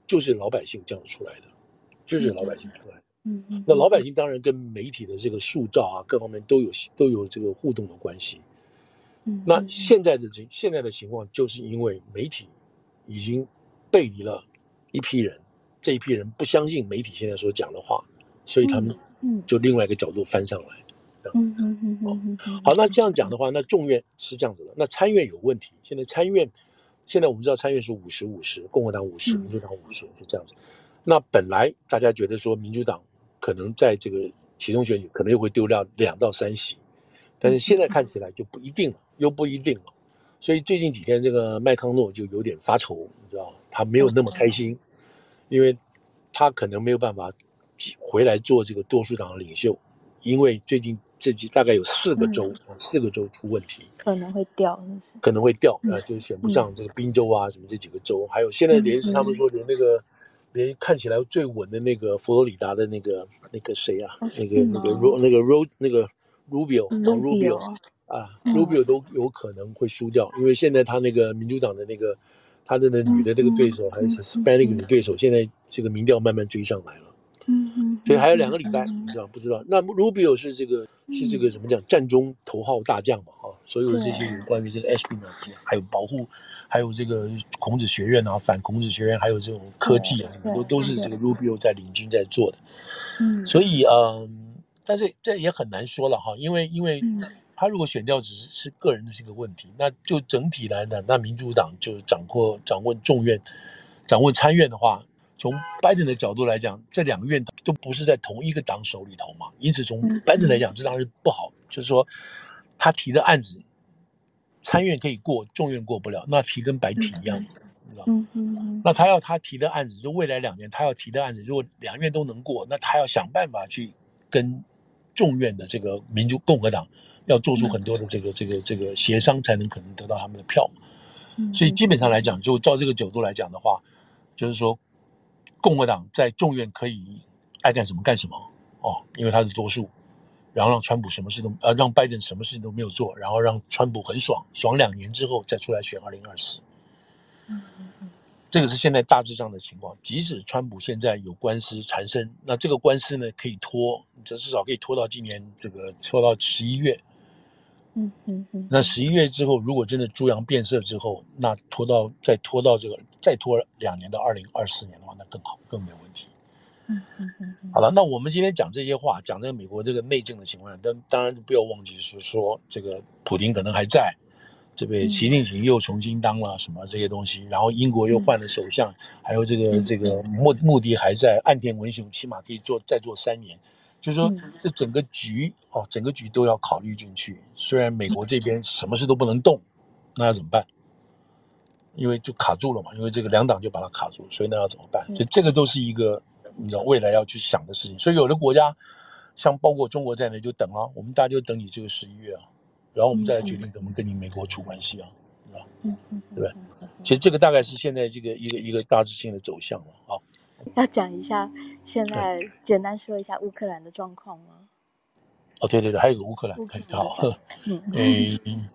[SPEAKER 2] 就是老百姓这样出来的，就是老百姓出来的。嗯嗯。那老百姓当然跟媒体的这个塑造啊，各方面都有都有这个互动的关系。嗯。那现在的这现在的情况，就是因为媒体已经背离了一批人，这一批人不相信媒体现在所讲的话。所以他们就另外一个角度翻上来，嗯嗯嗯嗯嗯。好，那这样讲的话，那众院是这样子的，那参院有问题。现在参院，现在我们知道参院是五十五十，共和党五十，民主党五十，是这样子。那本来大家觉得说，民主党可能在这个其中选举可能又会丢掉两到三席，但是现在看起来就不一定了，又不一定了。所以最近几天，这个麦康诺就有点发愁，你知道，他没有那么开心，因为他可能没有办法。回来做这个多数党的领袖，因为最近这几大概有四个州，嗯、四个州出问题，
[SPEAKER 1] 可能会掉，
[SPEAKER 2] 可能会掉，啊、嗯，就是选不上这个宾州啊，什么这几个州，还有现在连他们说连那个、嗯、连看起来最稳的那个佛罗里达的那个那个谁啊，那个那个 Ro 那个 Ro 那个 Rubio 找 Rubio 啊 Rubio 都有可能会输掉，因为现在他那个民主党的那个他的那女的这个对手还是 Hispanic 女对手，现在这个民调慢慢追上来了。嗯嗯，所以还有两个礼拜，你知道不知道？那 Rubio 是这个是这个怎么讲？战中头号大将嘛，啊，所有的这些有关于这个 Espionage 还有保护，还有这个孔子学院啊，反孔子学院，还有这种科技啊，都都是这个 Rubio 在领军在做的。嗯，所以嗯，但是这也很难说了哈，因为因为他如果选掉只是是个人的这个问题，那就整体来讲，那民主党就掌握掌握众院，掌握参院的话。从拜登的角度来讲，这两个院都不是在同一个党手里头嘛，因此从拜登来讲，这当然是不好。就是说，他提的案子，参院可以过，众院过不了，那提跟白提一样？那他要他提的案子，就未来两年他要提的案子，如果两院都能过，那他要想办法去跟众院的这个民主共和党要做出很多的这个这个这个协商，才能可能得到他们的票。所以基本上来讲，就照这个角度来讲的话，就是说。共和党在众院可以爱干什么干什么哦，因为他是多数，然后让川普什么事都呃让拜登什么事情都没有做，然后让川普很爽爽两年之后再出来选二零二四。嗯嗯嗯，这个是现在大致上的情况。即使川普现在有官司缠身，那这个官司呢可以拖，这至少可以拖到今年这个拖到十一月。嗯嗯嗯，那十一月之后，如果真的猪羊变色之后，那拖到再拖到这个再拖两年到二零二四年的话，那更好，更没有问题。嗯嗯嗯。好了，那我们今天讲这些话，讲这个美国这个内政的情况下，但当然不要忘记是说这个普京可能还在，这边习近平又重新当了什么这些东西，然后英国又换了首相，还有这个这个目目的还在，岸田文雄起码可以做再做三年。就是说，这整个局哦，整个局都要考虑进去。虽然美国这边什么事都不能动，那要怎么办？因为就卡住了嘛，因为这个两党就把它卡住，所以那要怎么办？所以这个都是一个你知道未来要去想的事情。所以有的国家，像包括中国在内，就等啊，我们大家就等你这个十一月啊，然后我们再来决定怎么跟你美国处关系啊，知道？嗯嗯，对不对？其实这个大概是现在这个一个一个大致性的走向了啊。
[SPEAKER 1] 要讲一下，现在简单说一下乌克兰的状况吗？
[SPEAKER 2] 哦，对对对，还有个乌克兰，
[SPEAKER 1] 克
[SPEAKER 2] 兰好，嗯嗯。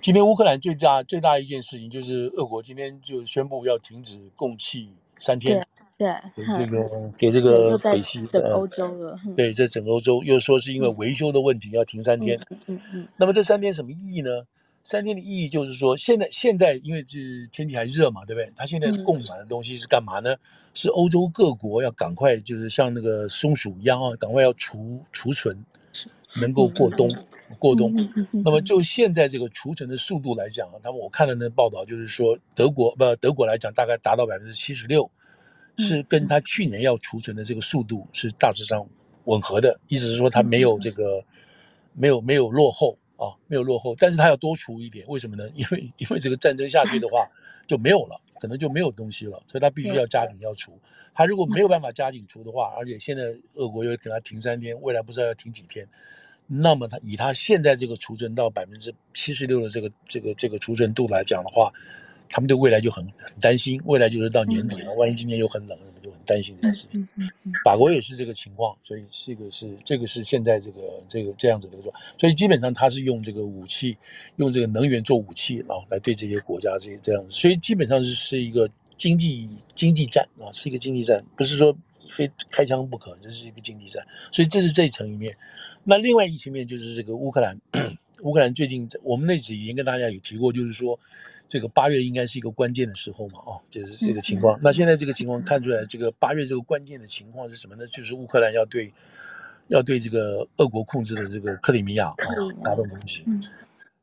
[SPEAKER 2] 今天乌克兰最大最大的一件事情就是，俄国今天就宣布要停止供气三天。
[SPEAKER 1] 对，
[SPEAKER 2] 给这个给这个北溪
[SPEAKER 1] 整欧洲了。
[SPEAKER 2] 对，在整欧洲又说是因为维修的问题要停三天。
[SPEAKER 1] 嗯嗯。
[SPEAKER 2] 那么这三天什么意义呢？三天的意义就是说，现在现在因为是天气还热嘛，对不对？它现在供暖的东西是干嘛呢？是欧洲各国要赶快就是像那个松鼠一样啊，赶快要储储存，能够过冬。过冬，那么就现在这个储存的速度来讲啊，他们我看了那报道就是说，德国不德国来讲大概达到百分之七十六，是跟他去年要储存的这个速度是大致上吻合的，意思是说他没有这个没有没有落后啊，没有落后，但是他要多除一点，为什么呢？因为因为这个战争下去的话就没有了，可能就没有东西了，所以他必须要加紧要除。他如果没有办法加紧除的话，而且现在俄国又给他停三天，未来不知道要停几天。那么他以他现在这个储存到百分之七十六的这个这个这个储存度来讲的话，他们对未来就很很担心，未来就是到年底了，万一今年又很冷，担心这件事情。法国也是这个情况，所以这个是这个是现在这个这个这样子的说，所以基本上他是用这个武器，用这个能源做武器啊，来对这些国家这些这样子，所以基本上是是一个经济经济战啊，是一个经济战，不是说非开枪不可，这是一个经济战，所以这是这一层一面。那另外一层面就是这个乌克兰，乌克兰最近我们那几年跟大家有提过，就是说这个八月应该是一个关键的时候嘛，哦，就是这个情况。那现在这个情况看出来，这个八月这个关键的情况是什么呢？就是乌克兰要对要对这个俄国控制的这个克里米亚啊发动攻击。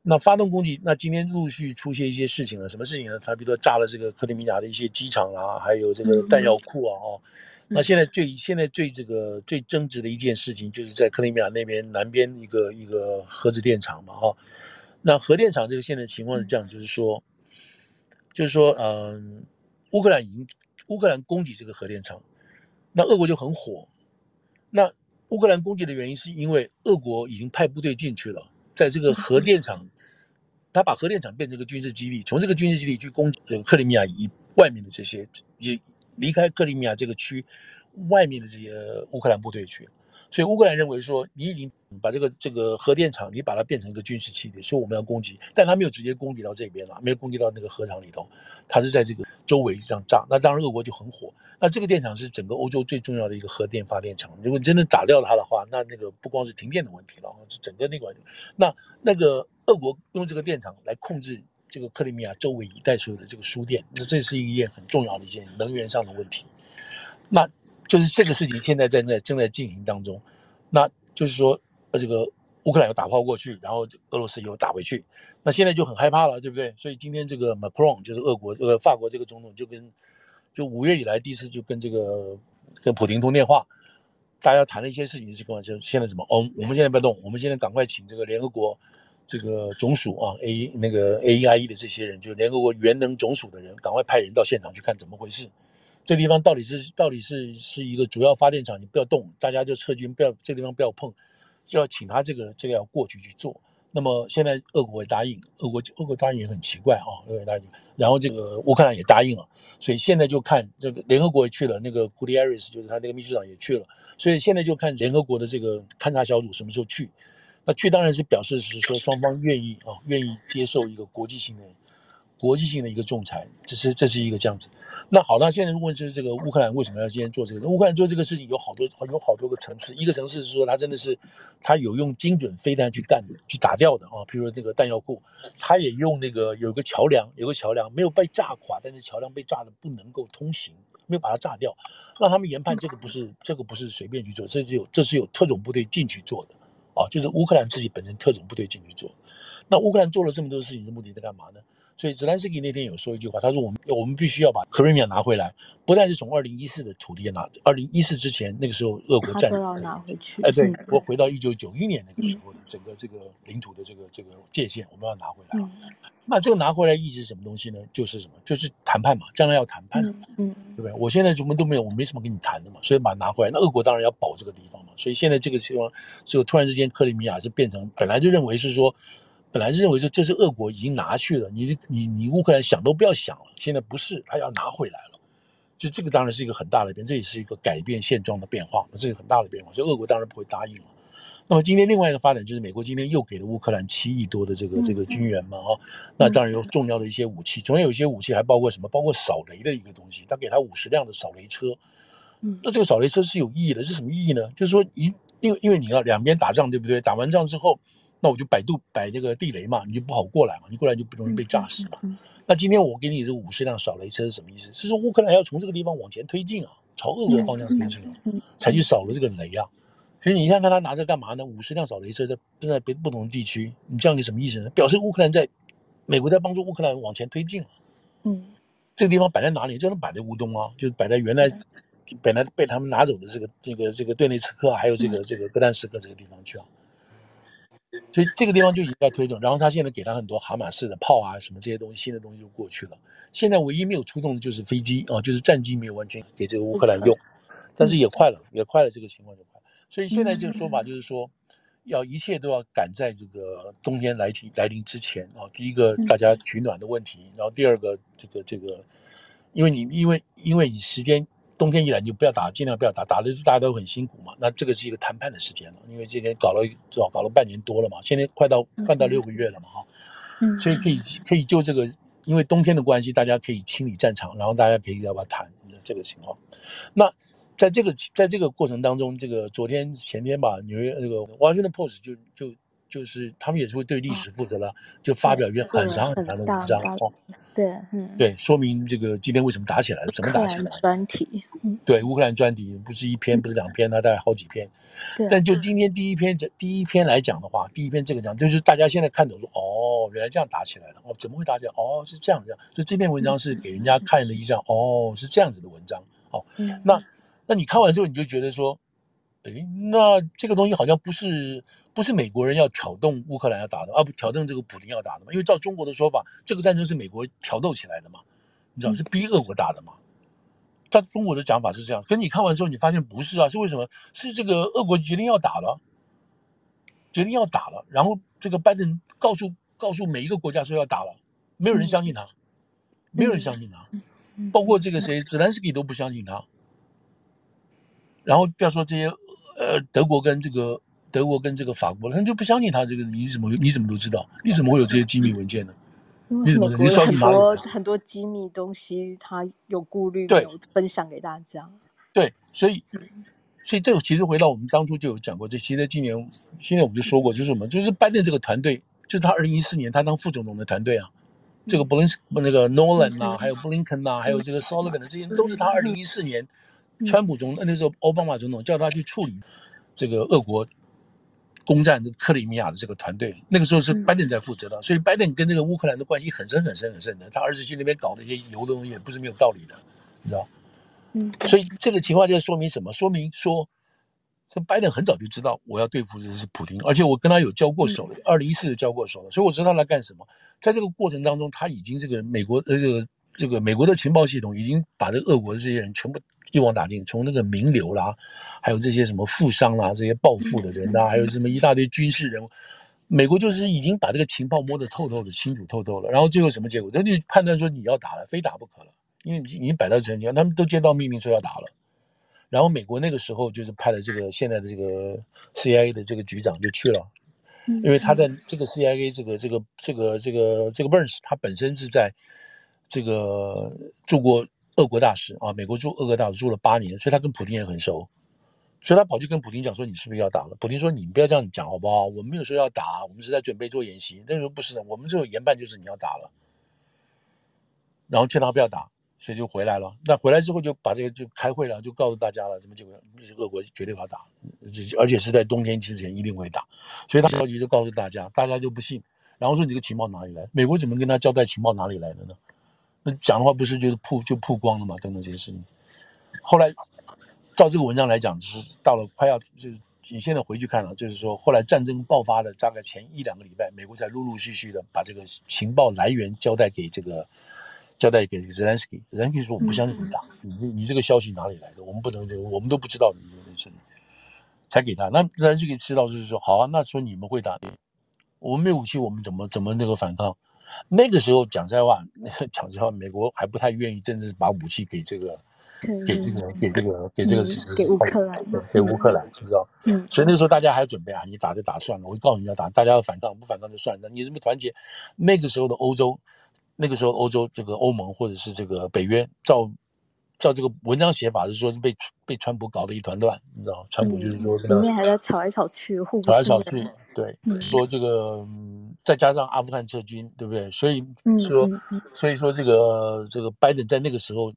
[SPEAKER 2] 那发动攻击，那今天陆续出现一些事情了，什么事情呢？他比如说炸了这个克里米亚的一些机场啊，还有这个弹药库啊，哦。那现在最现在最这个最争执的一件事情，就是在克里米亚那边南边一个一个核子电厂嘛，哈。那核电厂这个现在情况是这样，就是说，就是说，嗯，乌克兰已经乌克兰攻击这个核电厂，那俄国就很火。那乌克兰攻击的原因是因为俄国已经派部队进去了，在这个核电厂，他把核电厂变成一个军事基地，从这个军事基地去攻击这个克里米亚以外面的这些也。离开克里米亚这个区外面的这些乌克兰部队去，所以乌克兰认为说，你已经把这个这个核电厂，你把它变成一个军事基地，所以我们要攻击，但他没有直接攻击到这边了，没有攻击到那个核厂里头，他是在这个周围这样炸，那当然俄国就很火。那这个电厂是整个欧洲最重要的一个核电发电厂，如果你真的打掉它的话，那那个不光是停电的问题了，是整个那个，那那个俄国用这个电厂来控制。这个克里米亚周围一带所有的这个输电，那这是一件很重要的一件能源上的问题。那就是这个事情现在正在正在进行当中。那就是说，呃，这个乌克兰又打炮过去，然后俄罗斯又打回去，那现在就很害怕了，对不对？所以今天这个 Macron 就是俄国呃法国这个总统就跟就五月以来第一次就跟这个跟普京通电话，大家谈了一些事情，是跟我说现在怎么？哦，我们现在不要动，我们现在赶快请这个联合国。这个总署啊，A 那个 AEIE 的这些人，就联合国原能总署的人，赶快派人到现场去看怎么回事。这地方到底是到底是是一个主要发电厂，你不要动，大家就撤军，不要这地方不要碰，就要请他这个这个要过去去做。那么现在俄国也答应，俄国俄国答应也很奇怪啊，俄国答应，然后这个乌克兰也答应了，所以现在就看这个联合国也去了，那个古迪艾瑞斯就是他那个秘书长也去了，所以现在就看联合国的这个勘察小组什么时候去。那去当然是表示是说双方愿意啊，愿意接受一个国际性的、国际性的一个仲裁，这是这是一个这样子。那好，那现在问就是这个乌克兰为什么要今天做这个？乌克兰做这个事情有好多有好多个层次，一个层次是说他真的是他有用精准飞弹去干去打掉的啊，譬如说这个弹药库，他也用那个有个桥梁，有个桥梁没有被炸垮，但是桥梁被炸的不能够通行，没有把它炸掉，让他们研判这个不是这个不是随便去做，这是有这是有特种部队进去做的。啊，就是乌克兰自己本身特种部队进去做，那乌克兰做了这么多事情的目的在干嘛呢？所以泽连斯基那天有说一句话，他说我们我们必须要把克里米亚拿回来，不但是从二零一四的土地拿，二零一四之前那个时候俄国占领
[SPEAKER 1] 拿回去，
[SPEAKER 2] 哎，对，我回到一九九一年那个时候的整个这个领土的这个这个界限，我们要拿回来。嗯、那这个拿回来意义是什么东西呢？就是什么？就是谈判嘛，将来要谈判，嗯，嗯对不对？我现在什么都没有，我没什么跟你谈的嘛，所以把它拿回来。那俄国当然要保这个地方嘛，所以现在这个地方，就突然之间克里米亚是变成本来就认为是说。本来是认为说这是俄国已经拿去了，你你你乌克兰想都不要想了。现在不是，他要拿回来了，就这个当然是一个很大的变，这也是一个改变现状的变化，这是很大的变化。所以俄国当然不会答应了。那么今天另外一个发展就是美国今天又给了乌克兰七亿多的这个这个军援嘛，哦，那当然有重要的一些武器，总有一些武器还包括什么？包括扫雷的一个东西，他给他五十辆的扫雷车。嗯，那这个扫雷车是有意义的，是什么意义呢？就是说，因因为因为你要两边打仗，对不对？打完仗之后，那我就摆渡摆这个地雷嘛，你就不好过来嘛，你过来就不容易被炸死嘛。那今天我给你这五十辆扫雷车是什么意思？是说乌克兰要从这个地方往前推进啊，朝俄国方向推进啊，才去扫了这个雷啊。所以你看看他拿着干嘛呢？五十辆扫雷车在正在别不同的地区，你这样你什么意思呢？表示乌克兰在美国在帮助乌克兰往前推进啊。嗯，这个地方摆在哪里？就能摆在乌东啊，就是摆在原来。本来被他们拿走的这个这个这个顿内茨克还有这个这个格丹斯克这个地方去啊，所以这个地方就已经在推动。然后他现在给他很多哈马式的炮啊什么这些东西，新的东西就过去了。现在唯一没有出动的就是飞机啊，就是战机没有完全给这个乌克兰用，但是也快了，也快了，这个情况就快。所以现在这个说法就是说，要一切都要赶在这个冬天来临来临之前啊。第一个大家取暖的问题，然后第二个这个这个，因为你因为因为你时间。冬天一来你就不要打，尽量不要打，打的大家都很辛苦嘛。那这个是一个谈判的时间了，因为今天搞了至少搞了半年多了嘛，现在快到快到六个月了嘛哈。嗯，所以可以可以就这个，因为冬天的关系，大家可以清理战场，然后大家可以要不要谈这个情况。那在这个在这个过程当中，这个昨天前天吧，纽约那个 Washington Post 就就。就是他们也是会对历史负责了，就发表一篇很长很长的文章哦。
[SPEAKER 1] 对，嗯，
[SPEAKER 2] 对，说明这个今天为什么打起来了，怎么打起来的？
[SPEAKER 1] 专题，
[SPEAKER 2] 对，乌克兰专题不是一篇，不是两篇，它大概好几篇。对。但就今天第一篇这第一篇来讲的话，第一篇这个讲就是大家现在看懂说，哦，原来这样打起来了，哦，怎么会打起来？哦，是这样这样，所以这篇文章是给人家看了一下，哦，是这样子的文章。哦，那那你看完之后，你就觉得说，哎，那这个东西好像不是。不是美国人要挑动乌克兰要打的，而不挑动这个普京要打的嘛？因为照中国的说法，这个战争是美国挑逗起来的嘛？你知道是逼俄国打的嘛？照中国的讲法是这样。可你看完之后，你发现不是啊？是为什么？是这个俄国决定要打了，决定要打了，然后这个拜登告诉告诉每一个国家说要打了，没有人相信他，没有人相信他，包括这个谁泽连斯基都不相信他。然后不要说这些呃德国跟这个。德国跟这个法国，他就不相信他这个，你怎么你怎么都知道？你怎么会有这些机密文件呢？你怎么你
[SPEAKER 1] 很多很多机密东西，他有顾虑，没有分享给大家。
[SPEAKER 2] 对，所以所以这个其实回到我们当初就有讲过，这其实今年现在我们就说过，就是什么？就是拜登这个团队，就是他二零一四年他当副总统的团队啊，这个布林那个 Nolan 呐，还有布林肯呐，还有这个 Sullivan 的这些都是他二零一四年川普总统那时候奥巴马总统叫他去处理这个俄国。攻占这克里米亚的这个团队，那个时候是拜登在负责的，所以拜登跟这个乌克兰的关系很深很深很深的。他儿子去那边搞的一些油的东西，也不是没有道理的，你知道？嗯，所以这个情况就说明什么？说明说，这拜登很早就知道我要对付的是普京，而且我跟他有交过手了，二零一四就交过手了，所以我知道他来干什么。在这个过程当中，他已经这个美国呃这个这个美国的情报系统已经把这个俄国的这些人全部。一网打尽，从那个名流啦，还有这些什么富商啦，这些暴富的人呐，还有什么一大堆军事人物，美国就是已经把这个情报摸得透透的、清楚透透了。然后最后什么结果？他就判断说你要打了，非打不可了，因为你已经摆到成局，他们都接到命令说要打了。然后美国那个时候就是派了这个现在的这个 CIA 的这个局长就去了，因为他在这个 CIA 这个这个这个这个这个 Burns 他本身是在这个驻过。俄国大使啊，美国驻俄国大使住了八年，所以他跟普京也很熟，所以他跑去跟普京讲说：“你是不是要打了？”普京说：“你不要这样讲好不好？我们没有说要打，我们是在准备做演习。”那时候不是的，我们这种研判就是你要打了，然后劝他不要打，所以就回来了。那回来之后就把这个就开会了，就告诉大家了，什么结果？俄国绝对要打，而且是在冬天之前一定会打。所以他着急就告诉大家，大家就不信，然后说：“你这个情报哪里来？美国怎么跟他交代情报哪里来的呢？”那讲的话不是就是曝就曝光了嘛？等等这些事情。后来照这个文章来讲，就是到了快要就是你现在回去看了，就是说后来战争爆发的大概前一两个礼拜，美国才陆陆续续的把这个情报来源交代给这个交代给泽连斯基。泽连斯基说：“我不相信你打，你这你这个消息哪里来的？我们不能这个，我们都不知道你这个事情。”才给他。那泽连斯基知道就是说：“好啊，那说你们会打，我们没有武器，我们怎么怎么那个反抗？”那个时候讲实在话，讲实话，美国还不太愿意真的把武器给这个给这个给这个给这个
[SPEAKER 1] 给乌克兰，
[SPEAKER 2] 对，给乌克兰，知道？嗯，所以那个时候大家还要准备啊，你打就打算了，我就告诉你要打，大家要反抗，不反抗就算了。你这么团结，那个时候的欧洲，那个时候欧洲这个欧盟或者是这个北约，照照这个文章写法是说被被川普搞得一团乱，你知道？川普就是说
[SPEAKER 1] 里面还在吵来吵去，互
[SPEAKER 2] 吵来吵去，对，说这个再加上阿富汗撤军，对不对？所以说所以说这个这个拜登在那个时候。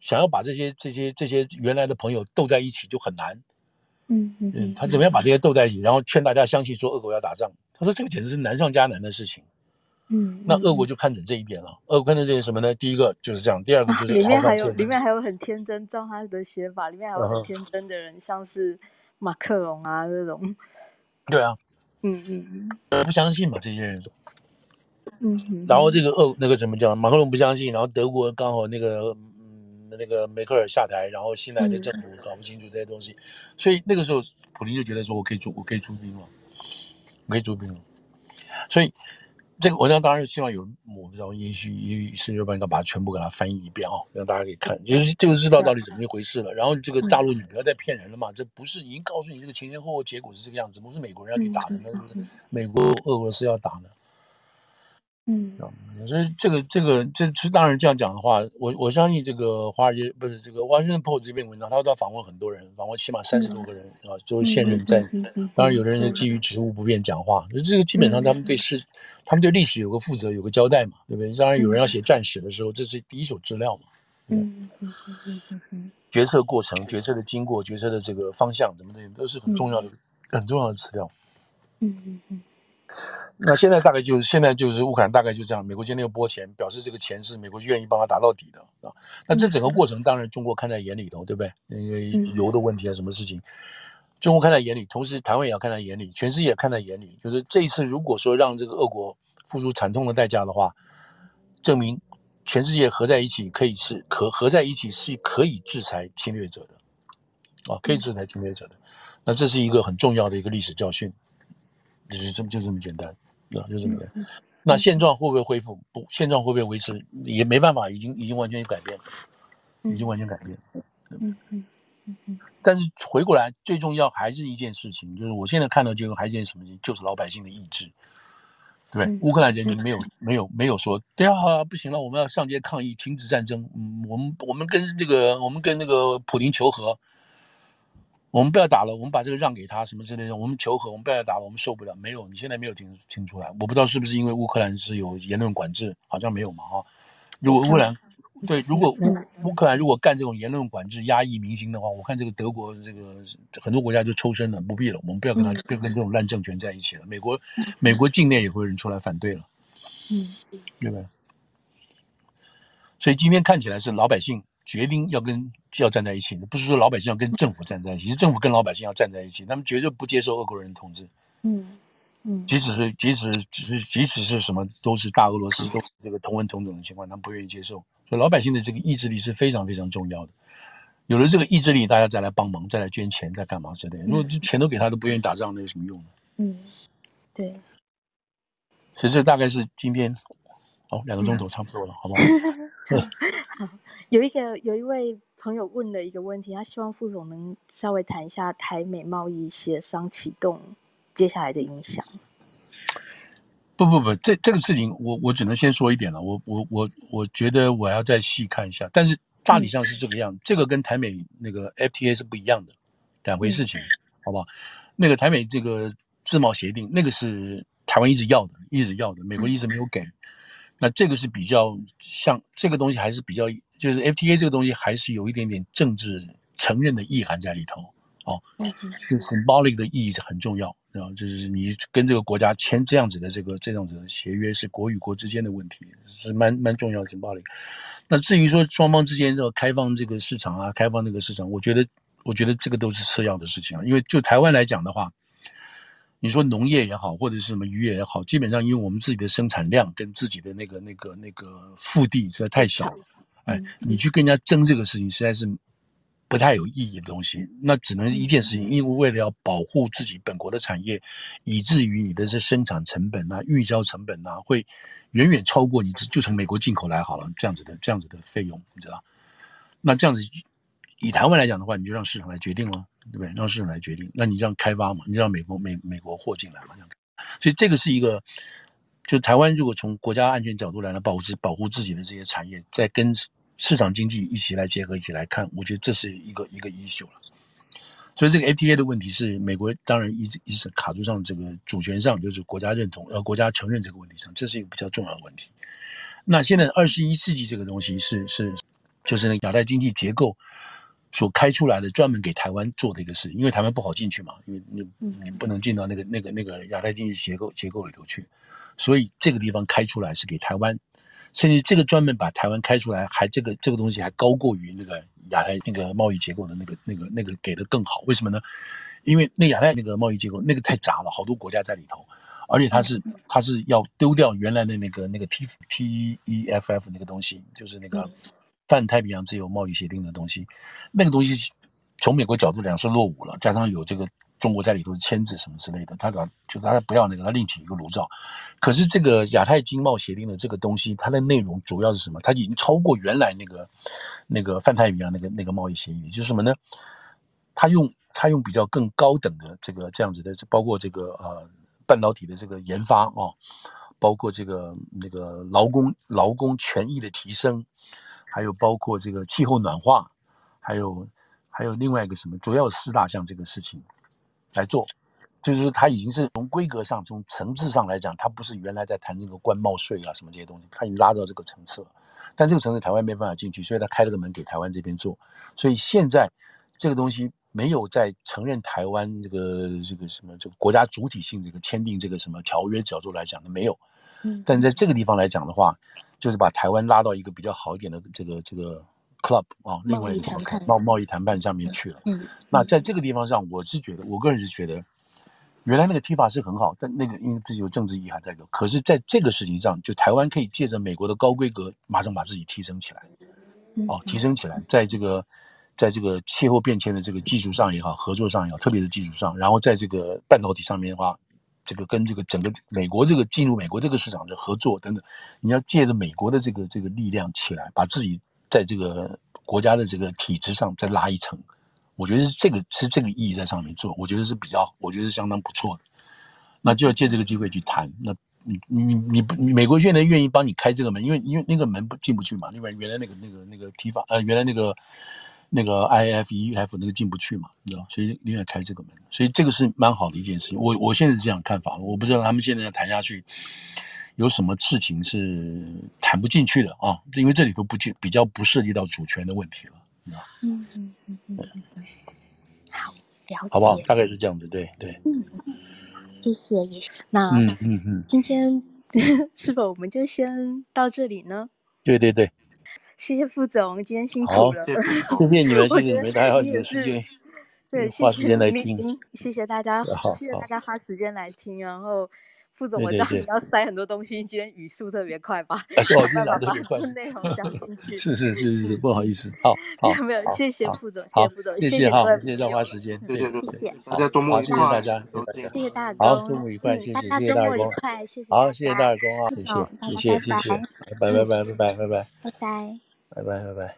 [SPEAKER 2] 想要把这些这些这些原来的朋友斗在一起就很难，
[SPEAKER 1] 嗯嗯嗯，
[SPEAKER 2] 他怎么样把这些斗在一起，然后劝大家相信说俄国要打仗？他说这个简直是难上加难的事情，
[SPEAKER 1] 嗯，
[SPEAKER 2] 那俄国就看准这一点了。俄国看准这点什么呢？第一个就是这样，第二个就是
[SPEAKER 1] 里面还有里面还有很天真，照他的写法，里面还有很天真的人，像是马克龙啊这种，
[SPEAKER 2] 对啊，
[SPEAKER 1] 嗯嗯嗯，
[SPEAKER 2] 不相信嘛这些人，
[SPEAKER 1] 嗯，
[SPEAKER 2] 然后这个俄那个什么叫？马克龙不相信，然后德国刚好那个嗯。那个梅克尔下台，然后新来的政府搞不清楚这些东西，嗯、所以那个时候普京就觉得说，我可以出，我可以出兵了，我可以出兵了。所以这个文章当然是希望有，我不知道，也许也许是要不然要把它全部给它翻译一遍啊，让大家可以看，就是就知道到底怎么一回事了。然后这个大陆你不要再骗人了嘛，这不是已经告诉你这个前前后后结果是这个样子，不是美国人要去打的，那是不是美国俄罗斯要打呢？
[SPEAKER 1] 嗯，
[SPEAKER 2] 所以这个这个这是当然这样讲的话，我我相信这个华尔街不是这个《华盛顿 Post》这篇文章，他都要访问很多人，访问起码三十多个人啊，都是现任在。当然，有的人是基于职务不便讲话，就这个基本上他们对事，他们对历史有个负责，有个交代嘛，对不对？当然，有人要写战史的时候，这是第一手资料嘛。
[SPEAKER 1] 嗯嗯嗯嗯嗯，
[SPEAKER 2] 决策过程、决策的经过、决策的这个方向，怎么的都是很重要的、很重要的资料。
[SPEAKER 1] 嗯嗯嗯。
[SPEAKER 2] 那现在大概就是现在就是乌克兰大概就这样，美国今天又拨钱，表示这个钱是美国愿意帮他打到底的啊。那这整个过程当然中国看在眼里头，对不对？因为油的问题啊，什么事情，中国看在眼里，同时台湾也要看在眼里，全世界也看在眼里。就是这一次如果说让这个俄国付出惨痛的代价的话，证明全世界合在一起可以是可合在一起是可以制裁侵略者的啊，可以制裁侵略者的。那这是一个很重要的一个历史教训。就是这么就这么简单，啊，就这么简单。那现状会不会恢复？不，现状会不会维持？也没办法，已经已经完全改变了，已经完全改变。
[SPEAKER 1] 嗯嗯嗯嗯。
[SPEAKER 2] 但是回过来，最重要还是一件事情，就是我现在看到就还是一件什么事情，就是老百姓的意志，对？乌克兰人民没有没有没有说，对啊，不行了，我们要上街抗议，停止战争。嗯，我们我们跟这个我们跟那个普林求和。我们不要打了，我们把这个让给他，什么之类的。我们求和，我们不要打了，我们受不了。没有，你现在没有听听出来？我不知道是不是因为乌克兰是有言论管制，好像没有嘛哈。如果乌克兰，对，如果乌乌克兰如果干这种言论管制、压抑民心的话，我看这个德国这个很多国家就抽身了，不必了，我们不要跟他，不要跟这种烂政权在一起了。美国，美国境内也会有人出来反对了，
[SPEAKER 1] 嗯，
[SPEAKER 2] 对吧？所以今天看起来是老百姓。决定要跟要站在一起的，不是说老百姓要跟政府站在一起，是政府跟老百姓要站在一起。他们绝对不接受俄国人统治。
[SPEAKER 1] 嗯嗯，
[SPEAKER 2] 即使是即使只是即使是什么都是大俄罗斯，都是这个同文同种的情况，他们不愿意接受。所以老百姓的这个意志力是非常非常重要的。有了这个意志力，大家再来帮忙，再来捐钱，再干嘛之类的。如果这钱都给他，都不愿意打仗，那有什么用呢？
[SPEAKER 1] 嗯，对。
[SPEAKER 2] 所以这大概是今天，哦，两个钟头差不多了，好不好？
[SPEAKER 1] 好，有一个有一位朋友问了一个问题，他希望副总能稍微谈一下台美贸易协商启动接下来的影响。
[SPEAKER 2] 不不不，这这个事情我我只能先说一点了，我我我我觉得我要再细看一下，但是大体上是这个样，嗯、这个跟台美那个 FTA 是不一样的两回事情，嗯、好不好？那个台美这个自贸协定，那个是台湾一直要的，一直要的，美国一直没有给。嗯那这个是比较像这个东西，还是比较就是 FTA 这个东西，还是有一点点政治承认的意涵在里头哦。就 symbolic 的意义是很重要，然后就是你跟这个国家签这样子的这个这样子的协约，是国与国之间的问题，是蛮蛮重要的 symbolic。那至于说双方之间要开放这个市场啊，开放那个市场，我觉得我觉得这个都是次要的事情啊，因为就台湾来讲的话。你说农业也好，或者是什么渔业也好，基本上因为我们自己的生产量跟自己的那个、那个、那个腹地实在太小了，哎，你去跟人家争这个事情，实在是不太有意义的东西。那只能一件事情，因为为了要保护自己本国的产业，以至于你的这生产成本啊、运销成本啊，会远远超过你就从美国进口来好了这样子的这样子的费用，你知道？那这样子以台湾来讲的话，你就让市场来决定了，对不对？让市场来决定，那你这样开发嘛，你让美国美美国货进来嘛，这样。所以这个是一个，就台湾如果从国家安全角度来来保持保护自己的这些产业，再跟市场经济一起来结合一起来看，我觉得这是一个一个 issue 了。所以这个 FTA 的问题是美国当然一直一直卡住上这个主权上，就是国家认同呃国家承认这个问题上，这是一个比较重要的问题。那现在二十一世纪这个东西是是就是那亚太经济结构所开出来的，专门给台湾做的一个事，因为台湾不好进去嘛，因为你你不能进到那个那个那个亚太经济结构结构里头去，所以这个地方开出来是给台湾。甚至这个专门把台湾开出来，还这个这个东西还高过于那个亚太那个贸易结构的那个那个那个给的更好。为什么呢？因为那亚太那个贸易结构那个太杂了，好多国家在里头，而且它是它是要丢掉原来的那个那个 T T E F F 那个东西，就是那个泛太平洋自由贸易协定的东西，那个东西从美国角度讲是落伍了，加上有这个。中国在里头签字什么之类的，他讲就他不要那个，他另起一个炉灶。可是这个亚太经贸协定的这个东西，它的内容主要是什么？它已经超过原来那个那个泛太平洋那个那个贸易协议，就是什么呢？它用它用比较更高等的这个这样子的，包括这个呃半导体的这个研发啊、包括这个那个劳工劳工权益的提升，还有包括这个气候暖化，还有还有另外一个什么，主要四大项这个事情。来做，就是它已经是从规格上、从层次上来讲，它不是原来在谈那个关贸税啊什么这些东西，它已经拉到这个层次了。但这个层次台湾没办法进去，所以他开了个门给台湾这边做。所以现在这个东西没有在承认台湾这个这个什么这个国家主体性这个签订这个什么条约角度来讲的没有。嗯。但在这个地方来讲的话，就是把台湾拉到一个比较好一点的这个这个。club 啊，另外一个贸贸易谈判上面去了。嗯，那在这个地方上，我是觉得，我个人是觉得，原来那个提法是很好，但那个因为自己有政治意涵在里头。可是，在这个事情上，就台湾可以借着美国的高规格，马上把自己提升起来。哦，提升起来，在这个，在这个气候变迁的这个技术上也好，合作上也好，特别是技术上，然后在这个半导体上面的话，这个跟这个整个美国这个进入美国这个市场的合作等等，你要借着美国的这个这个力量起来，把自己。在这个国家的这个体制上再拉一层，我觉得是这个是这个意义在上面做，我觉得是比较，我觉得是相当不错的。那就要借这个机会去谈。那你你你不，美国现在愿意帮你开这个门，因为因为那个门不进不去嘛，另外原来那个那个那个提法呃，原来那个那个 IFEF 那个进不去嘛，你知道，所以宁愿开这个门，所以这个是蛮好的一件事情。我我现在是这样看法，我不知道他们现在要谈下去。有什么事情是谈不进去的啊？因为这里头不就比较不涉及到主权的问题了，嗯嗯嗯嗯嗯。好，了解，好不好？大概是这样子，对对。嗯，
[SPEAKER 1] 谢谢，也那嗯嗯嗯，今天 是否我们就先到这里呢？
[SPEAKER 2] 对对对。
[SPEAKER 1] 谢谢副总，今天辛苦了。谢
[SPEAKER 2] 谢你们，谢谢你们，大家有时间
[SPEAKER 1] 对
[SPEAKER 2] 花时间来听，
[SPEAKER 1] 谢谢大家，谢谢大家花时间来听，然后。副总，我知道你要塞很多东西，今天语速特别快吧？
[SPEAKER 2] 啊，不好意思，特别快。内容 讲进去。是是是是，不好意思。好，好，
[SPEAKER 1] 没有，谢谢副总，谢谢副总，谢
[SPEAKER 2] 谢哈，谢谢大家花时间，谢谢，谢谢。大家周末愉快，谢谢大家，
[SPEAKER 1] 谢谢大家。
[SPEAKER 2] 好，周末愉快，谢谢，谢谢大耳公，好，谢谢大耳公啊，谢谢，谢谢，谢谢，拜拜拜拜拜拜拜拜，
[SPEAKER 1] 拜拜，
[SPEAKER 2] 拜拜拜拜。